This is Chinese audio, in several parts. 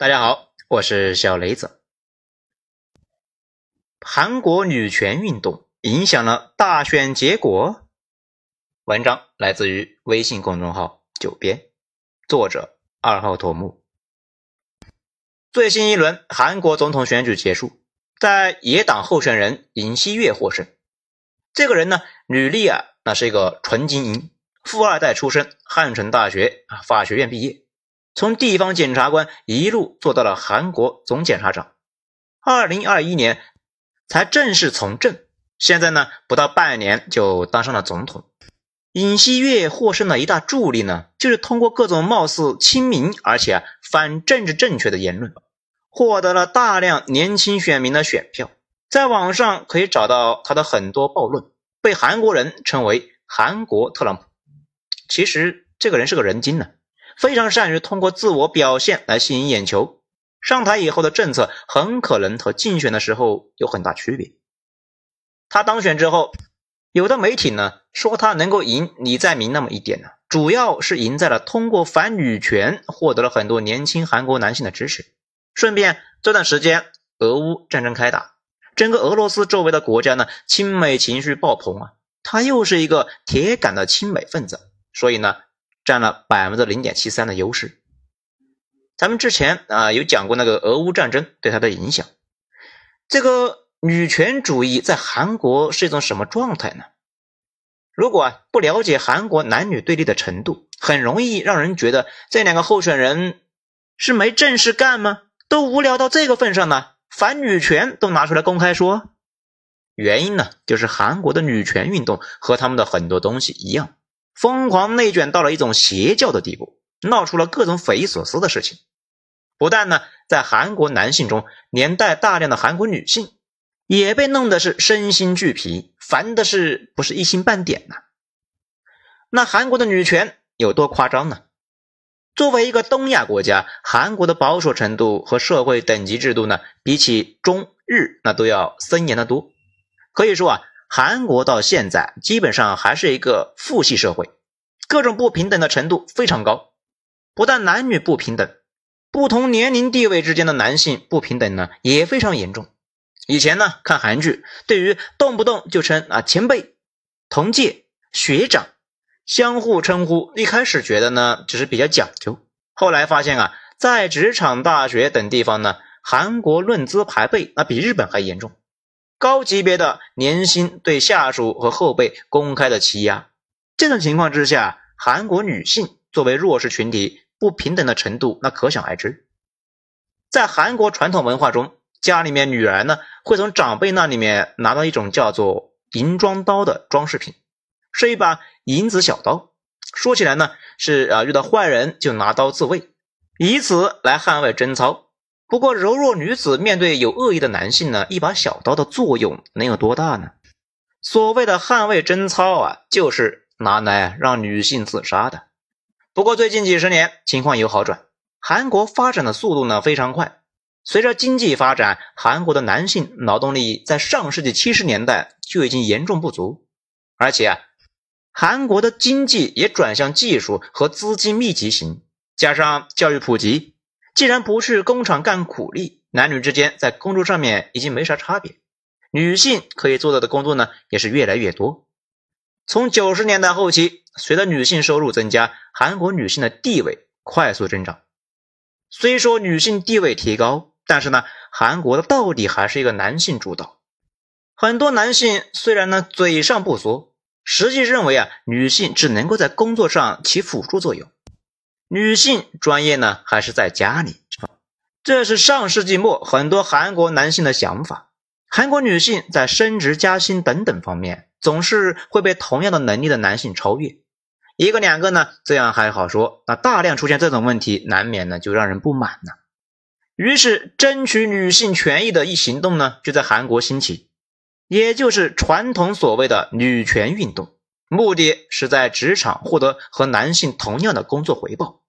大家好，我是小雷子。韩国女权运动影响了大选结果。文章来自于微信公众号“九编”，作者二号头目。最新一轮韩国总统选举结束，在野党候选人尹锡悦获胜。这个人呢，履历啊，那是一个纯精英，富二代出身，汉城大学啊法学院毕业。从地方检察官一路做到了韩国总检察长，二零二一年才正式从政，现在呢不到半年就当上了总统。尹锡悦获胜的一大助力呢，就是通过各种貌似亲民而且反政治正确的言论，获得了大量年轻选民的选票。在网上可以找到他的很多暴论，被韩国人称为“韩国特朗普”。其实这个人是个人精呢。非常善于通过自我表现来吸引眼球，上台以后的政策很可能和竞选的时候有很大区别。他当选之后，有的媒体呢说他能够赢李在明那么一点呢，主要是赢在了通过反女权获得了很多年轻韩国男性的支持。顺便这段时间俄乌战争开打，整个俄罗斯周围的国家呢亲美情绪爆棚啊，他又是一个铁杆的亲美分子，所以呢。占了百分之零点七三的优势。咱们之前啊有讲过那个俄乌战争对他的影响。这个女权主义在韩国是一种什么状态呢？如果不了解韩国男女对立的程度，很容易让人觉得这两个候选人是没正事干吗？都无聊到这个份上了，反女权都拿出来公开说。原因呢，就是韩国的女权运动和他们的很多东西一样。疯狂内卷到了一种邪教的地步，闹出了各种匪夷所思的事情。不但呢，在韩国男性中，连带大量的韩国女性也被弄得是身心俱疲，烦的是不是一星半点呢？那韩国的女权有多夸张呢？作为一个东亚国家，韩国的保守程度和社会等级制度呢，比起中日那都要森严的多。可以说啊。韩国到现在基本上还是一个父系社会，各种不平等的程度非常高。不但男女不平等，不同年龄地位之间的男性不平等呢也非常严重。以前呢看韩剧，对于动不动就称啊前辈、同届、学长，相互称呼，一开始觉得呢只是比较讲究，后来发现啊在职场、大学等地方呢，韩国论资排辈那比日本还严重。高级别的年薪对下属和后辈公开的欺压，这种情况之下，韩国女性作为弱势群体不平等的程度，那可想而知。在韩国传统文化中，家里面女儿呢会从长辈那里面拿到一种叫做银装刀的装饰品，是一把银子小刀。说起来呢，是啊遇到坏人就拿刀自卫，以此来捍卫贞操。不过，柔弱女子面对有恶意的男性呢，一把小刀的作用能有多大呢？所谓的捍卫贞操啊，就是拿来让女性自杀的。不过最近几十年情况有好转，韩国发展的速度呢非常快。随着经济发展，韩国的男性劳动力在上世纪七十年代就已经严重不足，而且啊，韩国的经济也转向技术和资金密集型，加上教育普及。既然不去工厂干苦力，男女之间在工作上面已经没啥差别，女性可以做到的工作呢也是越来越多。从九十年代后期，随着女性收入增加，韩国女性的地位快速增长。虽说女性地位提高，但是呢，韩国的到底还是一个男性主导。很多男性虽然呢嘴上不说，实际认为啊，女性只能够在工作上起辅助作用。女性专业呢，还是在家里？这是上世纪末很多韩国男性的想法。韩国女性在升职加薪等等方面，总是会被同样的能力的男性超越。一个两个呢，这样还好说；那大量出现这种问题，难免呢就让人不满呢。于是，争取女性权益的一行动呢，就在韩国兴起，也就是传统所谓的女权运动。目的是在职场获得和男性同样的工作回报。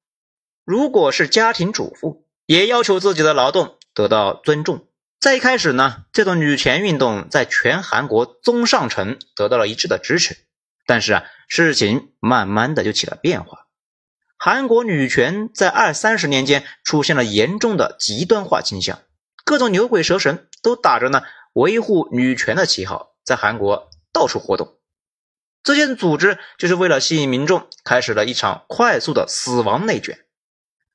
如果是家庭主妇，也要求自己的劳动得到尊重。在一开始呢，这种女权运动在全韩国中上层得到了一致的支持。但是啊，事情慢慢的就起了变化。韩国女权在二三十年间出现了严重的极端化倾向，各种牛鬼蛇神都打着呢维护女权的旗号，在韩国到处活动。这些组织就是为了吸引民众，开始了一场快速的死亡内卷。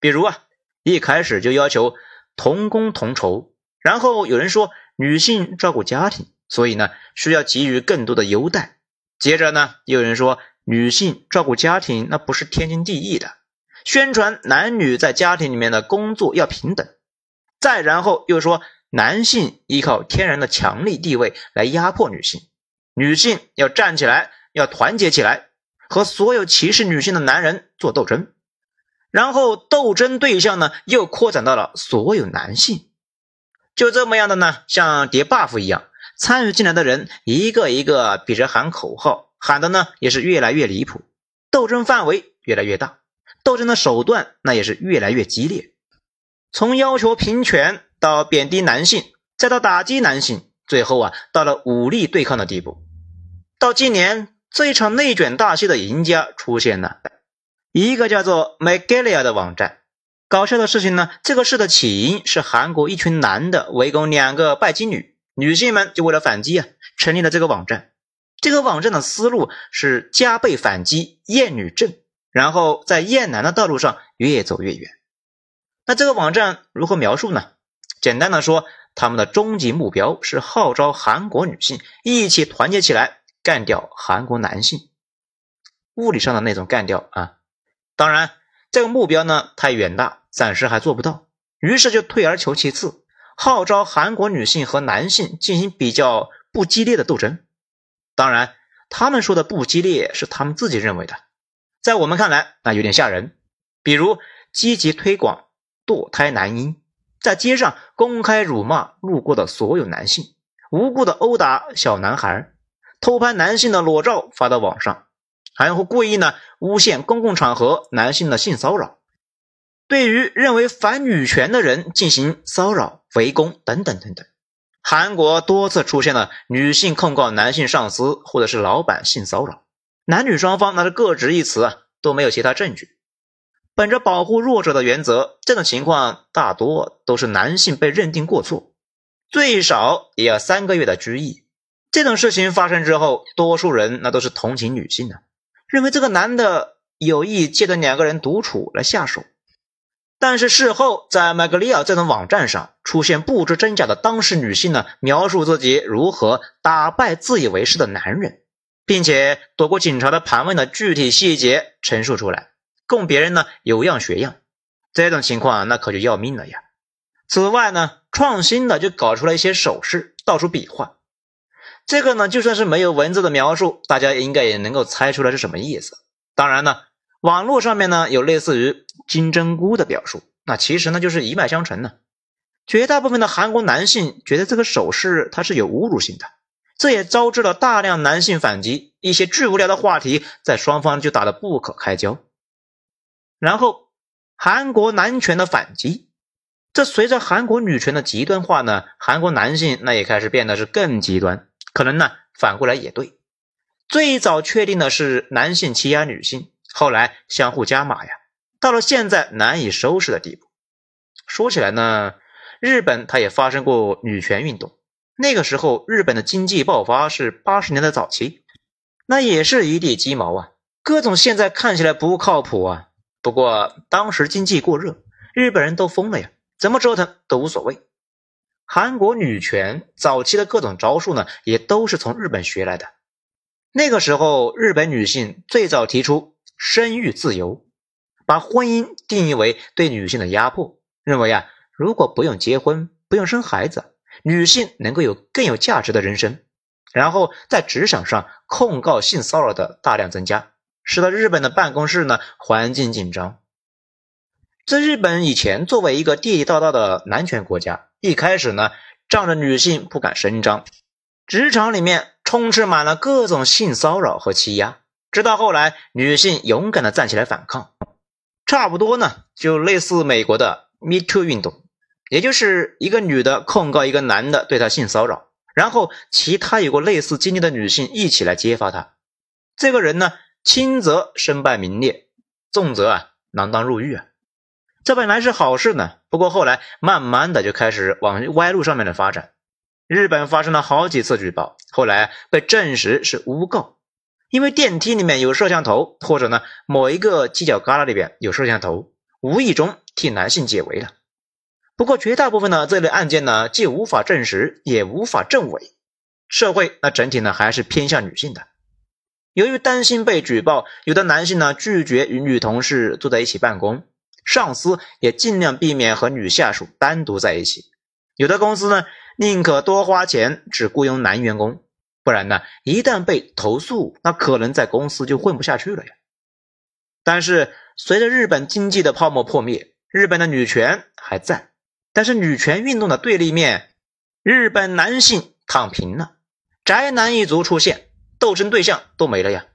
比如啊，一开始就要求同工同酬，然后有人说女性照顾家庭，所以呢需要给予更多的优待。接着呢，又有人说女性照顾家庭那不是天经地义的，宣传男女在家庭里面的工作要平等。再然后又说男性依靠天然的强力地位来压迫女性，女性要站起来。要团结起来，和所有歧视女性的男人做斗争，然后斗争对象呢又扩展到了所有男性，就这么样的呢，像叠 buff 一样，参与进来的人一个一个比着喊口号，喊的呢也是越来越离谱，斗争范围越来越大，斗争的手段那也是越来越激烈，从要求平权到贬低男性，再到打击男性，最后啊到了武力对抗的地步，到今年。这一场内卷大戏的赢家出现了，一个叫做 Megalia 的网站。搞笑的事情呢，这个事的起因是韩国一群男的围攻两个拜金女，女性们就为了反击啊，成立了这个网站。这个网站的思路是加倍反击厌女症，然后在厌男的道路上越走越远。那这个网站如何描述呢？简单的说，他们的终极目标是号召韩国女性一起团结起来。干掉韩国男性，物理上的那种干掉啊！当然，这个目标呢太远大，暂时还做不到。于是就退而求其次，号召韩国女性和男性进行比较不激烈的斗争。当然，他们说的不激烈是他们自己认为的，在我们看来那有点吓人。比如积极推广堕胎男婴，在街上公开辱骂路过的所有男性，无故的殴打小男孩。偷拍男性的裸照发到网上，还会故意呢诬陷公共场合男性的性骚扰，对于认为反女权的人进行骚扰、围攻等等等等。韩国多次出现了女性控告男性上司或者是老板性骚扰，男女双方那是各执一词啊，都没有其他证据。本着保护弱者的原则，这种情况大多都是男性被认定过错，最少也要三个月的拘役。这种事情发生之后，多数人那都是同情女性的，认为这个男的有意借着两个人独处来下手。但是事后在麦格利尔这种网站上出现不知真假的当事女性呢，描述自己如何打败自以为是的男人，并且躲过警察的盘问的具体细节陈述出来，供别人呢有样学样。这种情况那可就要命了呀！此外呢，创新的就搞出了一些手势，到处比划。这个呢，就算是没有文字的描述，大家应该也能够猜出来是什么意思。当然呢，网络上面呢有类似于金针菇的表述，那其实呢就是一脉相承的。绝大部分的韩国男性觉得这个手势它是有侮辱性的，这也招致了大量男性反击，一些巨无聊的话题在双方就打得不可开交。然后韩国男权的反击，这随着韩国女权的极端化呢，韩国男性那也开始变得是更极端。可能呢，反过来也对。最早确定的是男性欺压女性，后来相互加码呀，到了现在难以收拾的地步。说起来呢，日本它也发生过女权运动，那个时候日本的经济爆发是八十年代早期，那也是一地鸡毛啊，各种现在看起来不靠谱啊。不过当时经济过热，日本人都疯了呀，怎么折腾都无所谓。韩国女权早期的各种招数呢，也都是从日本学来的。那个时候，日本女性最早提出生育自由，把婚姻定义为对女性的压迫，认为啊，如果不用结婚，不用生孩子，女性能够有更有价值的人生。然后在职场上控告性骚扰的大量增加，使得日本的办公室呢环境紧张。在日本以前，作为一个地地道道的男权国家。一开始呢，仗着女性不敢声张，职场里面充斥满了各种性骚扰和欺压。直到后来，女性勇敢的站起来反抗，差不多呢，就类似美国的 Me Too 运动，也就是一个女的控告一个男的对她性骚扰，然后其他有过类似经历的女性一起来揭发他。这个人呢，轻则身败名裂，重则啊锒铛入狱啊。这本来是好事呢，不过后来慢慢的就开始往歪路上面的发展。日本发生了好几次举报，后来被证实是诬告，因为电梯里面有摄像头，或者呢某一个犄角旮旯里边有摄像头，无意中替男性解围了。不过绝大部分呢这类案件呢既无法证实，也无法证伪，社会那整体呢还是偏向女性的。由于担心被举报，有的男性呢拒绝与女同事坐在一起办公。上司也尽量避免和女下属单独在一起，有的公司呢宁可多花钱只雇佣男员工，不然呢一旦被投诉，那可能在公司就混不下去了呀。但是随着日本经济的泡沫破灭，日本的女权还在，但是女权运动的对立面，日本男性躺平了，宅男一族出现，斗争对象都没了呀，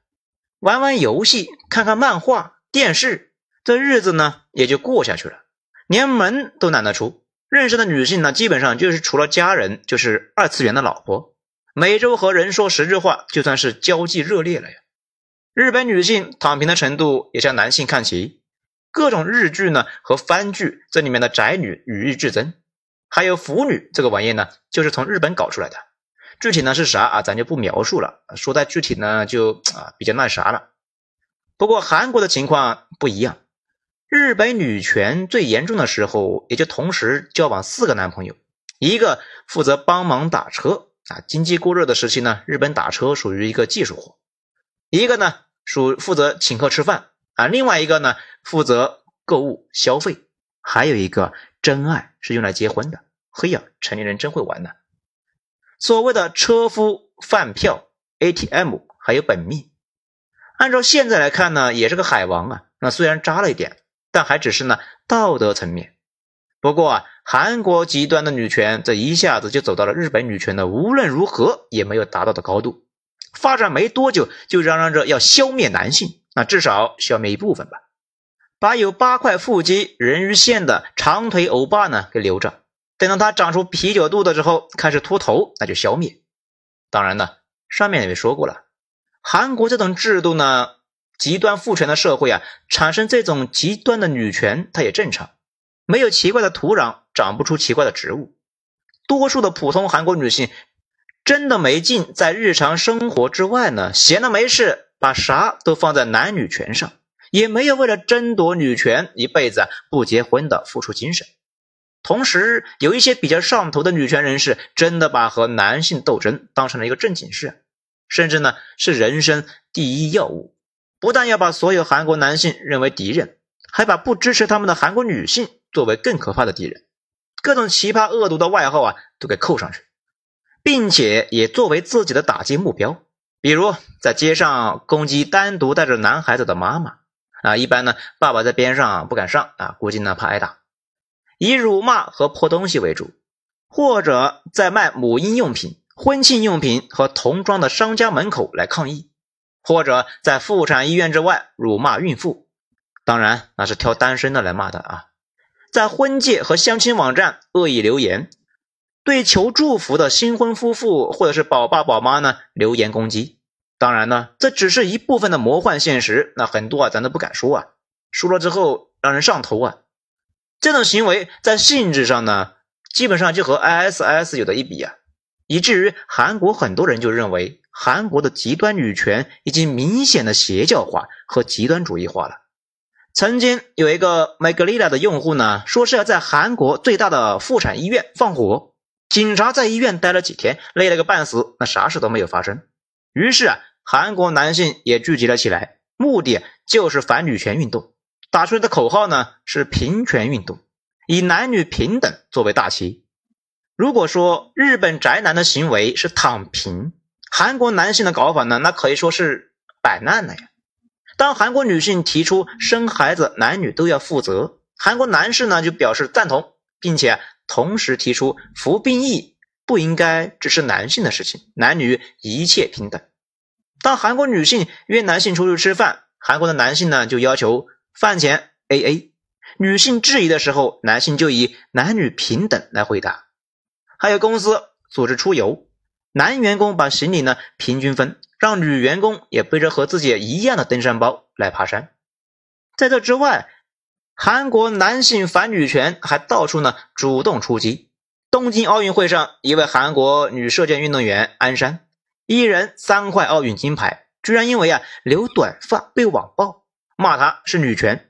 玩玩游戏，看看漫画、电视。这日子呢也就过下去了，连门都懒得出。认识的女性呢，基本上就是除了家人，就是二次元的老婆。每周和人说十句话，就算是交际热烈了呀。日本女性躺平的程度也向男性看齐。各种日剧呢和番剧，这里面的宅女与日俱增。还有腐女这个玩意呢，就是从日本搞出来的。具体呢是啥啊，咱就不描述了。说太具体呢，就啊比较那啥了。不过韩国的情况不一样。日本女权最严重的时候，也就同时交往四个男朋友，一个负责帮忙打车啊，经济过热的时期呢，日本打车属于一个技术活；一个呢属负责请客吃饭啊，另外一个呢负责购物消费，还有一个真爱是用来结婚的。嘿呀，成年人真会玩呢！所谓的车夫、饭票、ATM 还有本命，按照现在来看呢，也是个海王啊。那虽然渣了一点。但还只是呢道德层面。不过啊，韩国极端的女权这一下子就走到了日本女权的无论如何也没有达到的高度。发展没多久，就嚷嚷着要消灭男性，那至少消灭一部分吧。把有八块腹肌、人鱼线的长腿欧巴呢给留着，等到他长出啤酒肚的时候开始秃头，那就消灭。当然呢，上面也说过了，韩国这种制度呢。极端父权的社会啊，产生这种极端的女权，它也正常。没有奇怪的土壤，长不出奇怪的植物。多数的普通韩国女性真的没劲，在日常生活之外呢，闲的没事，把啥都放在男女权上，也没有为了争夺女权一辈子不结婚的付出精神。同时，有一些比较上头的女权人士，真的把和男性斗争当成了一个正经事，甚至呢是人生第一要务。不但要把所有韩国男性认为敌人，还把不支持他们的韩国女性作为更可怕的敌人，各种奇葩恶毒的外号啊都给扣上去，并且也作为自己的打击目标。比如在街上攻击单独带着男孩子的妈妈啊，一般呢爸爸在边上不敢上啊，估计呢怕挨打，以辱骂和泼东西为主，或者在卖母婴用品、婚庆用品和童装的商家门口来抗议。或者在妇产医院之外辱骂孕妇，当然那是挑单身的来骂的啊。在婚介和相亲网站恶意留言，对求祝福的新婚夫妇或者是宝爸宝妈呢留言攻击。当然呢，这只是一部分的魔幻现实，那很多啊咱都不敢说啊，说了之后让人上头啊。这种行为在性质上呢，基本上就和 ISS 有的一比啊，以至于韩国很多人就认为。韩国的极端女权已经明显的邪教化和极端主义化了。曾经有一个 m a g l i l a 的用户呢，说是要在韩国最大的妇产医院放火，警察在医院待了几天，累了个半死，那啥事都没有发生。于是啊，韩国男性也聚集了起来，目的就是反女权运动，打出来的口号呢是平权运动，以男女平等作为大旗。如果说日本宅男的行为是躺平，韩国男性的搞法呢，那可以说是摆烂了呀。当韩国女性提出生孩子男女都要负责，韩国男士呢就表示赞同，并且同时提出服兵役不应该只是男性的事情，男女一切平等。当韩国女性约男性出去吃饭，韩国的男性呢就要求饭钱 A A，女性质疑的时候，男性就以男女平等来回答。还有公司组织出游。男员工把行李呢平均分，让女员工也背着和自己一样的登山包来爬山。在这之外，韩国男性反女权还到处呢主动出击。东京奥运会上，一位韩国女射箭运动员安山，一人三块奥运金牌，居然因为啊留短发被网暴，骂她是女权。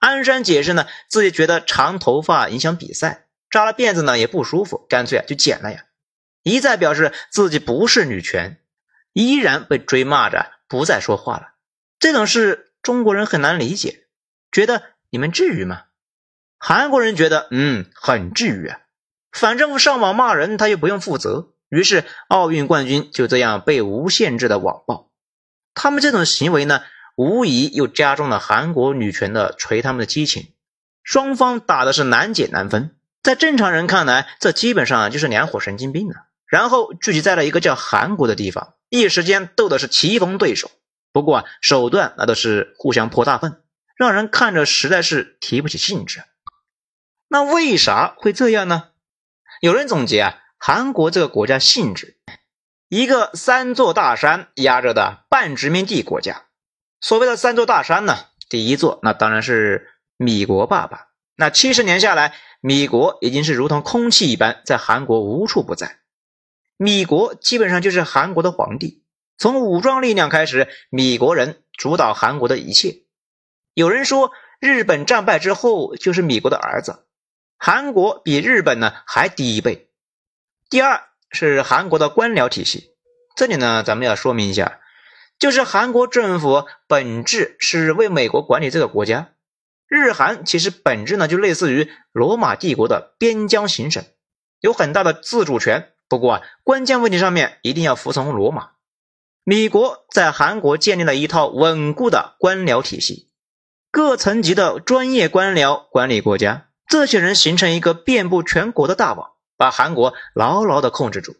安山解释呢，自己觉得长头发影响比赛，扎了辫子呢也不舒服，干脆啊就剪了呀。一再表示自己不是女权，依然被追骂着不再说话了。这种事中国人很难理解，觉得你们至于吗？韩国人觉得嗯很至于啊，反正上网骂人他又不用负责，于是奥运冠军就这样被无限制的网暴。他们这种行为呢？无疑又加重了韩国女权的捶他们的激情，双方打的是难解难分。在正常人看来，这基本上就是两伙神经病了。然后聚集在了一个叫韩国的地方，一时间斗的是棋逢对手。不过啊手段那都是互相泼大粪，让人看着实在是提不起兴致。那为啥会这样呢？有人总结啊，韩国这个国家性质，一个三座大山压着的半殖民地国家。所谓的三座大山呢，第一座那当然是米国爸爸。那七十年下来，米国已经是如同空气一般，在韩国无处不在。米国基本上就是韩国的皇帝，从武装力量开始，米国人主导韩国的一切。有人说，日本战败之后就是米国的儿子，韩国比日本呢还低一辈。第二是韩国的官僚体系，这里呢咱们要说明一下。就是韩国政府本质是为美国管理这个国家，日韩其实本质呢就类似于罗马帝国的边疆行省，有很大的自主权。不过啊，关键问题上面一定要服从罗马。米国在韩国建立了一套稳固的官僚体系，各层级的专业官僚管理国家，这些人形成一个遍布全国的大网，把韩国牢牢的控制住。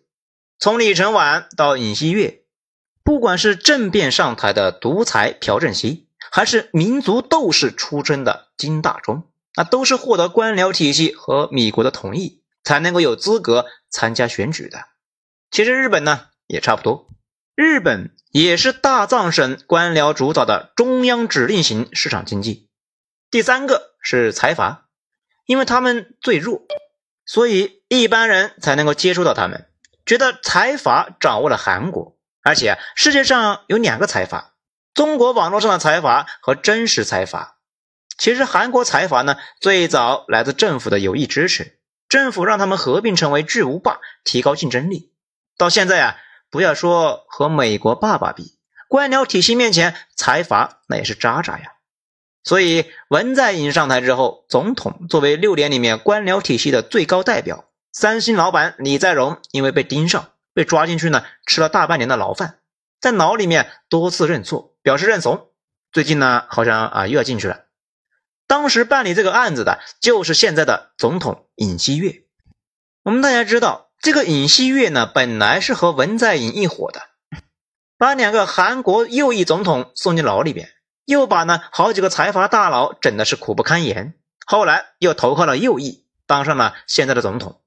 从李承晚到尹锡悦。不管是政变上台的独裁朴正熙，还是民族斗士出身的金大中，那都是获得官僚体系和米国的同意，才能够有资格参加选举的。其实日本呢也差不多，日本也是大藏省官僚主导的中央指令型市场经济。第三个是财阀，因为他们最弱，所以一般人才能够接触到他们，觉得财阀掌握了韩国。而且世界上有两个财阀，中国网络上的财阀和真实财阀。其实韩国财阀呢，最早来自政府的有意支持，政府让他们合并成为巨无霸，提高竞争力。到现在啊，不要说和美国爸爸比，官僚体系面前，财阀那也是渣渣呀。所以文在寅上台之后，总统作为六年里面官僚体系的最高代表，三星老板李在镕因为被盯上。被抓进去呢，吃了大半年的牢饭，在牢里面多次认错，表示认怂。最近呢，好像啊又要进去了。当时办理这个案子的就是现在的总统尹锡悦。我们大家知道，这个尹锡悦呢，本来是和文在寅一伙的，把两个韩国右翼总统送进牢里边，又把呢好几个财阀大佬整的是苦不堪言。后来又投靠了右翼，当上了现在的总统。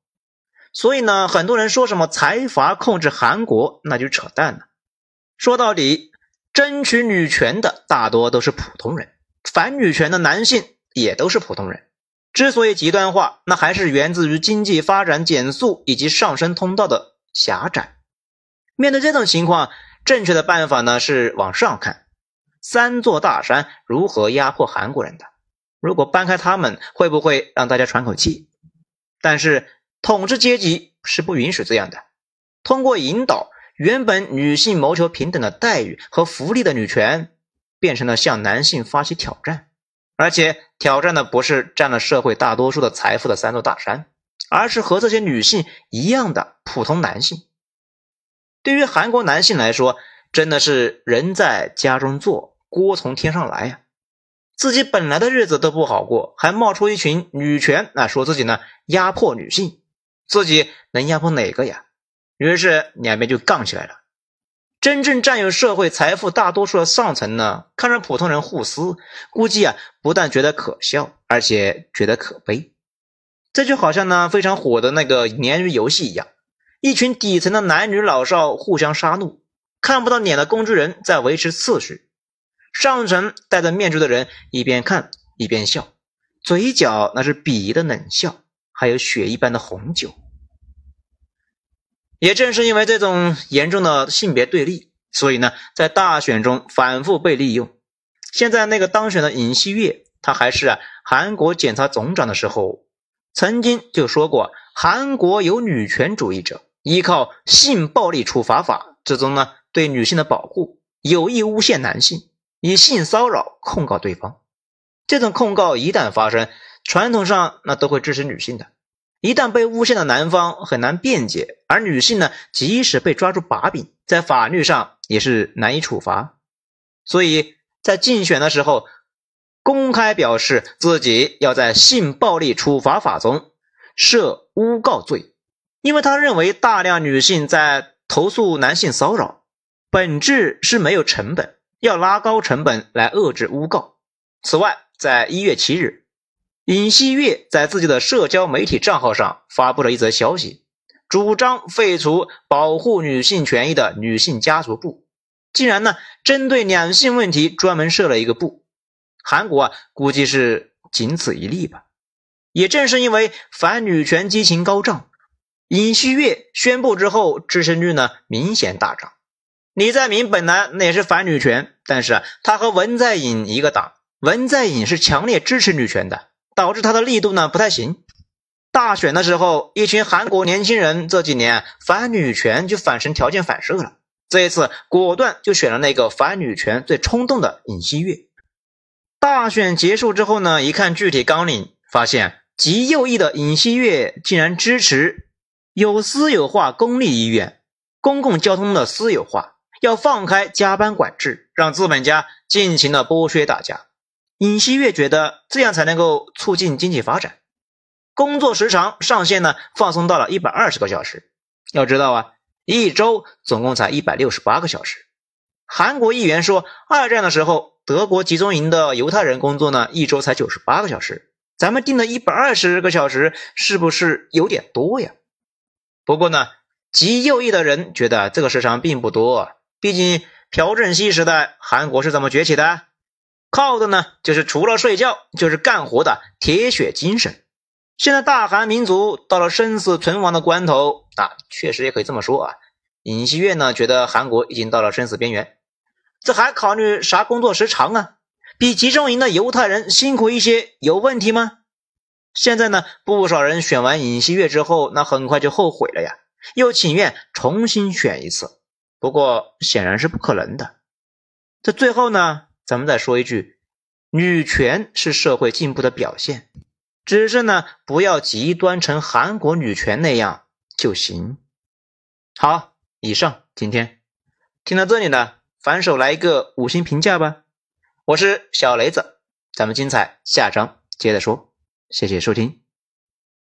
所以呢，很多人说什么财阀控制韩国，那就扯淡了。说到底，争取女权的大多都是普通人，反女权的男性也都是普通人。之所以极端化，那还是源自于经济发展减速以及上升通道的狭窄。面对这种情况，正确的办法呢是往上看，三座大山如何压迫韩国人的？如果搬开他们，会不会让大家喘口气？但是。统治阶级是不允许这样的。通过引导，原本女性谋求平等的待遇和福利的女权，变成了向男性发起挑战，而且挑战的不是占了社会大多数的财富的三座大山，而是和这些女性一样的普通男性。对于韩国男性来说，真的是人在家中坐，锅从天上来呀！自己本来的日子都不好过，还冒出一群女权啊，说自己呢压迫女性。自己能压迫哪个呀？于是两边就杠起来了。真正占有社会财富大多数的上层呢，看着普通人互撕，估计啊不但觉得可笑，而且觉得可悲。这就好像呢非常火的那个鲶鱼游戏一样，一群底层的男女老少互相杀戮，看不到脸的工具人在维持秩序，上层戴着面具的人一边看一边笑，嘴角那是鄙夷的冷笑，还有血一般的红酒。也正是因为这种严重的性别对立，所以呢，在大选中反复被利用。现在那个当选的尹锡悦，他还是啊韩国检察总长的时候，曾经就说过，韩国有女权主义者依靠性暴力处罚法之中呢对女性的保护，有意诬陷男性，以性骚扰控告对方。这种控告一旦发生，传统上那都会支持女性的。一旦被诬陷的男方很难辩解，而女性呢，即使被抓住把柄，在法律上也是难以处罚。所以在竞选的时候，公开表示自己要在性暴力处罚法中设诬告罪，因为他认为大量女性在投诉男性骚扰，本质是没有成本，要拉高成本来遏制诬告。此外，在一月七日。尹锡悦在自己的社交媒体账号上发布了一则消息，主张废除保护女性权益的女性家族部，竟然呢针对两性问题专门设了一个部。韩国啊，估计是仅此一例吧。也正是因为反女权激情高涨，尹锡悦宣布之后，支持率呢明显大涨。李在明本来那也是反女权，但是啊，他和文在寅一个党，文在寅是强烈支持女权的。导致他的力度呢不太行。大选的时候，一群韩国年轻人这几年反女权就反成条件反射了。这一次果断就选了那个反女权最冲动的尹锡悦。大选结束之后呢，一看具体纲领，发现极右翼的尹锡悦竟然支持有私有化公立医院、公共交通的私有化，要放开加班管制，让资本家尽情的剥削大家。尹锡悦觉得这样才能够促进经济发展，工作时长上限呢放松到了一百二十个小时。要知道啊，一周总共才一百六十八个小时。韩国议员说，二战的时候德国集中营的犹太人工作呢一周才九十八个小时，咱们定的一百二十个小时是不是有点多呀？不过呢，极右翼的人觉得这个时长并不多，毕竟朴正熙时代韩国是怎么崛起的？靠的呢，就是除了睡觉就是干活的铁血精神。现在大韩民族到了生死存亡的关头啊，确实也可以这么说啊。尹锡悦呢，觉得韩国已经到了生死边缘，这还考虑啥工作时长啊？比集中营的犹太人辛苦一些，有问题吗？现在呢，不少人选完尹锡悦之后，那很快就后悔了呀，又请愿重新选一次。不过显然是不可能的。这最后呢？咱们再说一句，女权是社会进步的表现，只是呢，不要极端成韩国女权那样就行。好，以上今天听到这里呢，反手来一个五星评价吧。我是小雷子，咱们精彩下章接着说，谢谢收听。